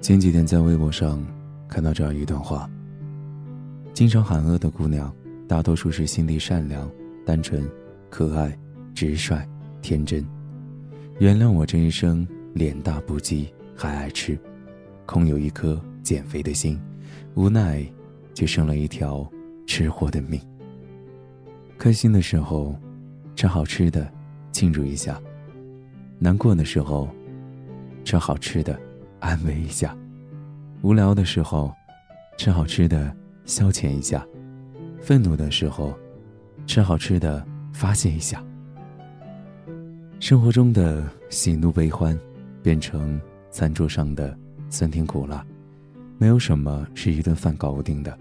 前几天在微博上看到这样一段话：经常喊饿的姑娘，大多数是心地善良、单纯、可爱、直率、天真。原谅我这一生脸大不羁，还爱吃，空有一颗减肥的心，无奈却生了一条吃货的命。开心的时候，吃好吃的，庆祝一下；难过的时候，吃好吃的。安慰一下，无聊的时候，吃好吃的消遣一下；愤怒的时候，吃好吃的发泄一下。生活中的喜怒悲欢，变成餐桌上的酸甜苦辣，没有什么是一顿饭搞不定的。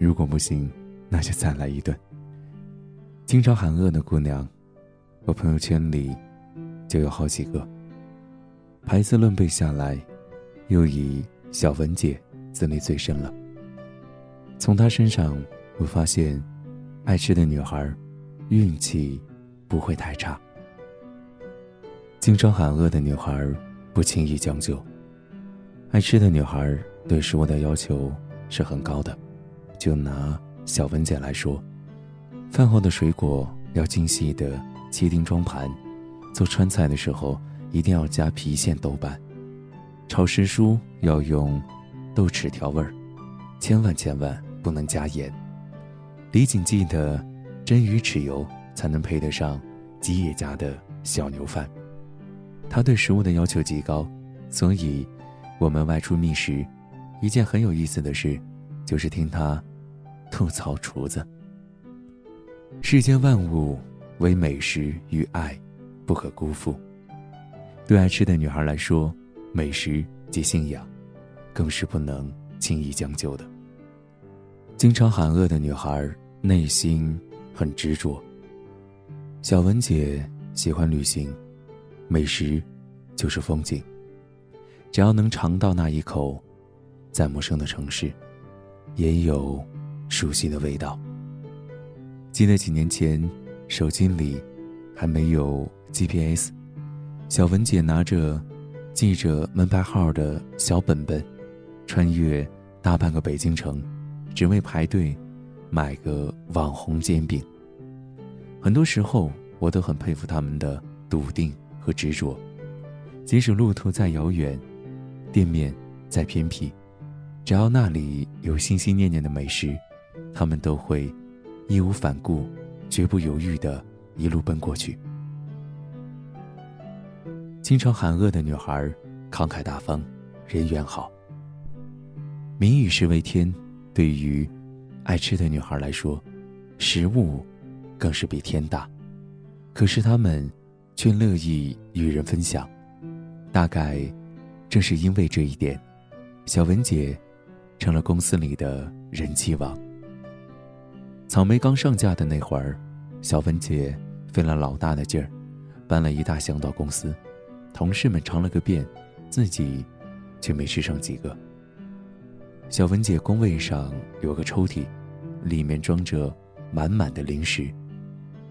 如果不行，那就再来一顿。经常喊饿的姑娘，我朋友圈里就有好几个。排字论背下来。又以小文姐资历最深了。从她身上，我发现，爱吃的女孩，运气不会太差。经常喊饿的女孩，不轻易将就。爱吃的女孩对食物的要求是很高的。就拿小文姐来说，饭后的水果要精细的切丁装盘，做川菜的时候一定要加郫县豆瓣。炒时蔬要用豆豉调味儿，千万千万不能加盐。李锦记的真鱼豉油才能配得上吉野家的小牛饭。他对食物的要求极高，所以我们外出觅食，一件很有意思的事，就是听他吐槽厨子。世间万物，唯美食与爱不可辜负。对爱吃的女孩来说。美食及信仰，更是不能轻易将就的。经常喊饿的女孩，内心很执着。小文姐喜欢旅行，美食就是风景。只要能尝到那一口，在陌生的城市，也有熟悉的味道。记得几年前，手机里还没有 GPS，小文姐拿着。记着门牌号的小本本，穿越大半个北京城，只为排队买个网红煎饼。很多时候，我都很佩服他们的笃定和执着。即使路途再遥远，店面再偏僻，只要那里有心心念念的美食，他们都会义无反顾、绝不犹豫的一路奔过去。经常喊饿的女孩，慷慨大方，人缘好。民以食为天，对于爱吃的女孩来说，食物更是比天大。可是她们却乐意与人分享。大概正是因为这一点，小文姐成了公司里的人气王。草莓刚上架的那会儿，小文姐费了老大的劲儿，搬了一大箱到公司。同事们尝了个遍，自己却没吃上几个。小文姐工位上有个抽屉，里面装着满满的零食，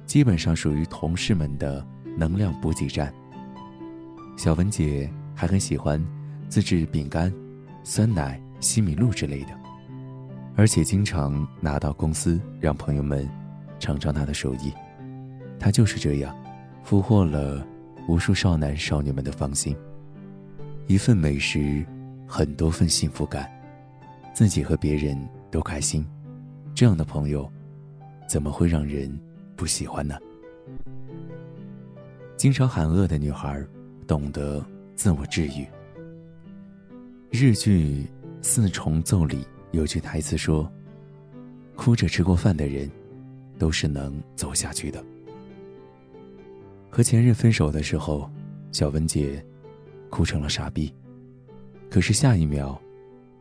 基本上属于同事们的能量补给站。小文姐还很喜欢自制饼干、酸奶、西米露之类的，而且经常拿到公司让朋友们尝尝他的手艺。他就是这样，俘获了。无数少男少女们的芳心，一份美食，很多份幸福感，自己和别人都开心，这样的朋友，怎么会让人不喜欢呢？经常喊饿的女孩，懂得自我治愈。日剧《四重奏》里有句台词说：“哭着吃过饭的人，都是能走下去的。”和前任分手的时候，小文姐哭成了傻逼。可是下一秒，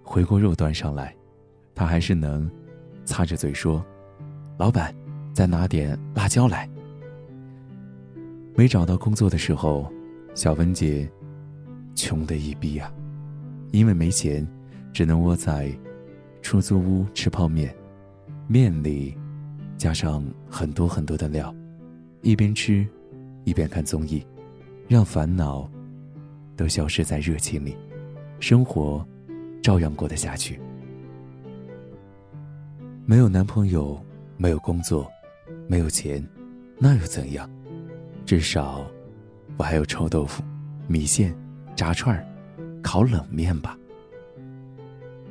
回锅肉端上来，她还是能擦着嘴说：“老板，再拿点辣椒来。”没找到工作的时候，小文姐穷的一逼啊，因为没钱，只能窝在出租屋吃泡面，面里加上很多很多的料，一边吃，一边看综艺，让烦恼都消失在热情里，生活照样过得下去。没有男朋友，没有工作，没有钱，那又怎样？至少我还有臭豆腐、米线、炸串、烤冷面吧。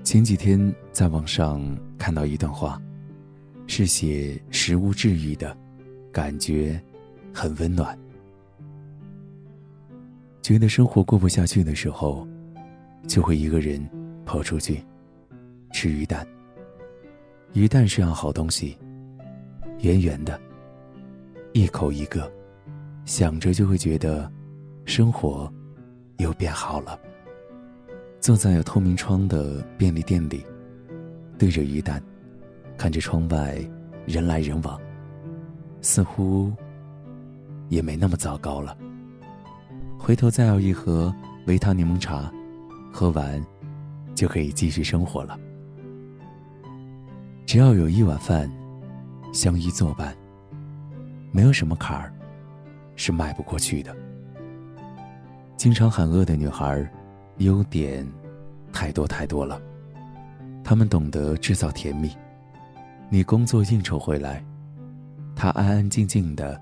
前几天在网上看到一段话，是写食物治愈的，感觉很温暖。觉得生活过不下去的时候，就会一个人跑出去吃鱼蛋。鱼蛋是样好东西，圆圆的，一口一个，想着就会觉得生活又变好了。坐在有透明窗的便利店里，对着鱼蛋，看着窗外人来人往，似乎也没那么糟糕了。回头再要一盒维他柠檬茶，喝完就可以继续生活了。只要有一碗饭，相依作伴，没有什么坎儿是迈不过去的。经常喊饿的女孩。优点太多太多了，他们懂得制造甜蜜。你工作应酬回来，他安安静静的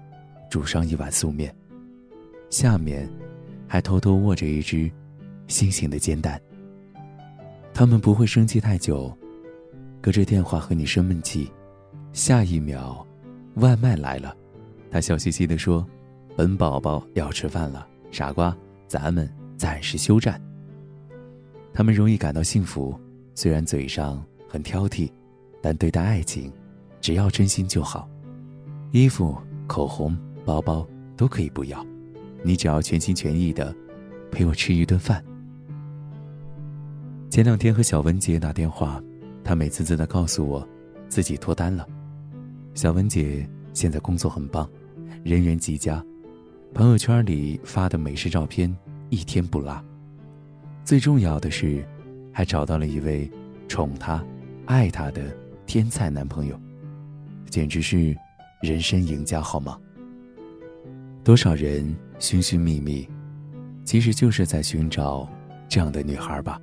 煮上一碗素面，下面还偷偷握着一只新型的煎蛋。他们不会生气太久，隔着电话和你生闷气，下一秒外卖来了，他笑嘻嘻的说：“本宝宝要吃饭了，傻瓜，咱们暂时休战。”他们容易感到幸福，虽然嘴上很挑剔，但对待爱情，只要真心就好。衣服、口红、包包都可以不要，你只要全心全意的陪我吃一顿饭。前两天和小文姐打电话，她美滋滋的告诉我，自己脱单了。小文姐现在工作很棒，人缘极佳，朋友圈里发的美食照片一天不落。最重要的是，还找到了一位宠她、爱她的天才男朋友，简直是人生赢家，好吗？多少人寻寻觅觅，其实就是在寻找这样的女孩吧。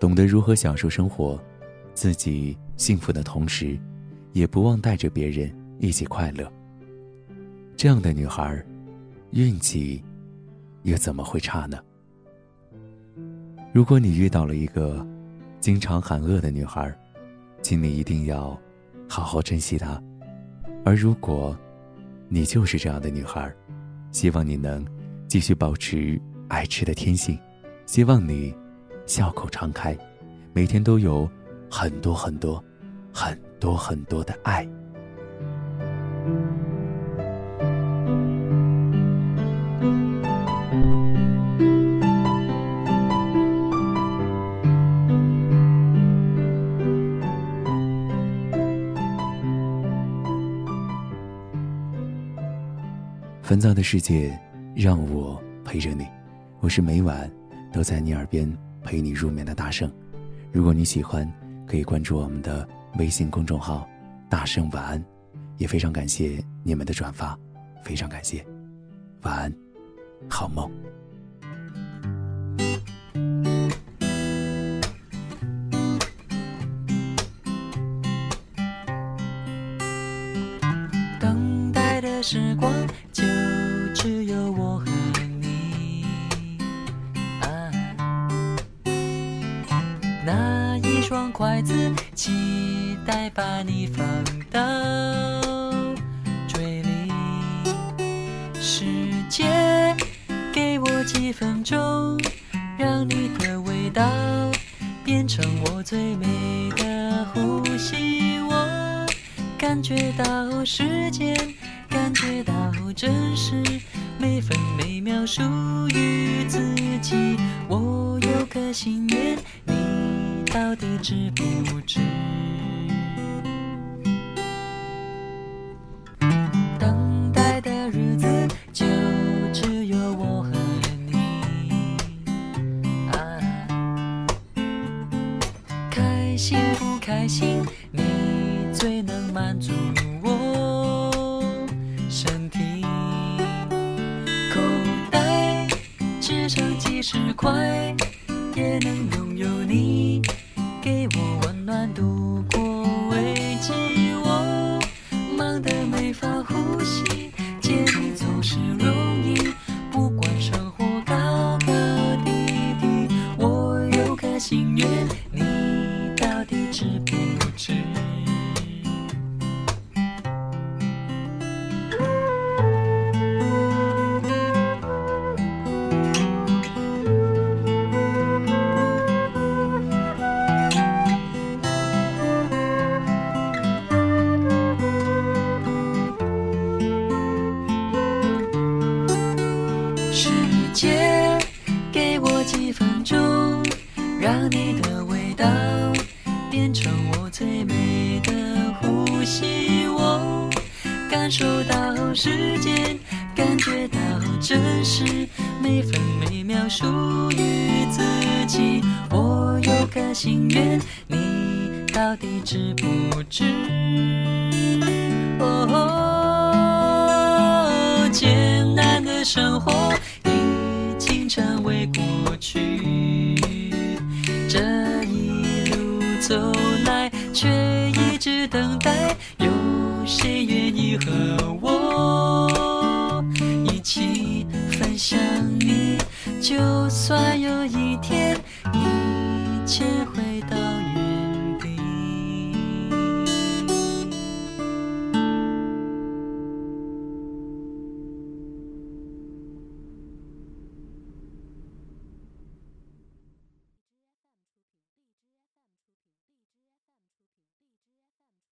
懂得如何享受生活，自己幸福的同时，也不忘带着别人一起快乐。这样的女孩，运气又怎么会差呢？如果你遇到了一个经常喊饿的女孩，请你一定要好好珍惜她。而如果你就是这样的女孩，希望你能继续保持爱吃的天性，希望你笑口常开，每天都有很多很多、很多很多的爱。烦躁的世界，让我陪着你。我是每晚都在你耳边陪你入眠的大圣。如果你喜欢，可以关注我们的微信公众号“大圣晚安”。也非常感谢你们的转发，非常感谢。晚安，好梦。等待的时光就。只有我和你，那一双筷子，期待把你放到嘴里。时间，给我几分钟，让你的味道变成我最美的呼吸。我感觉到时间，感觉到真实，每分每秒属于自己。我有个心愿。你到底知不知？只剩几十块，也能拥有你给我温暖度过危机。我忙得没法呼吸，界，给我几分钟，让你的味道变成我最美的呼吸。我感受到时间，感觉到真实，每分每秒属于自己。我有个心愿，你到底知不知？哦，艰难的生活就算有一天一切会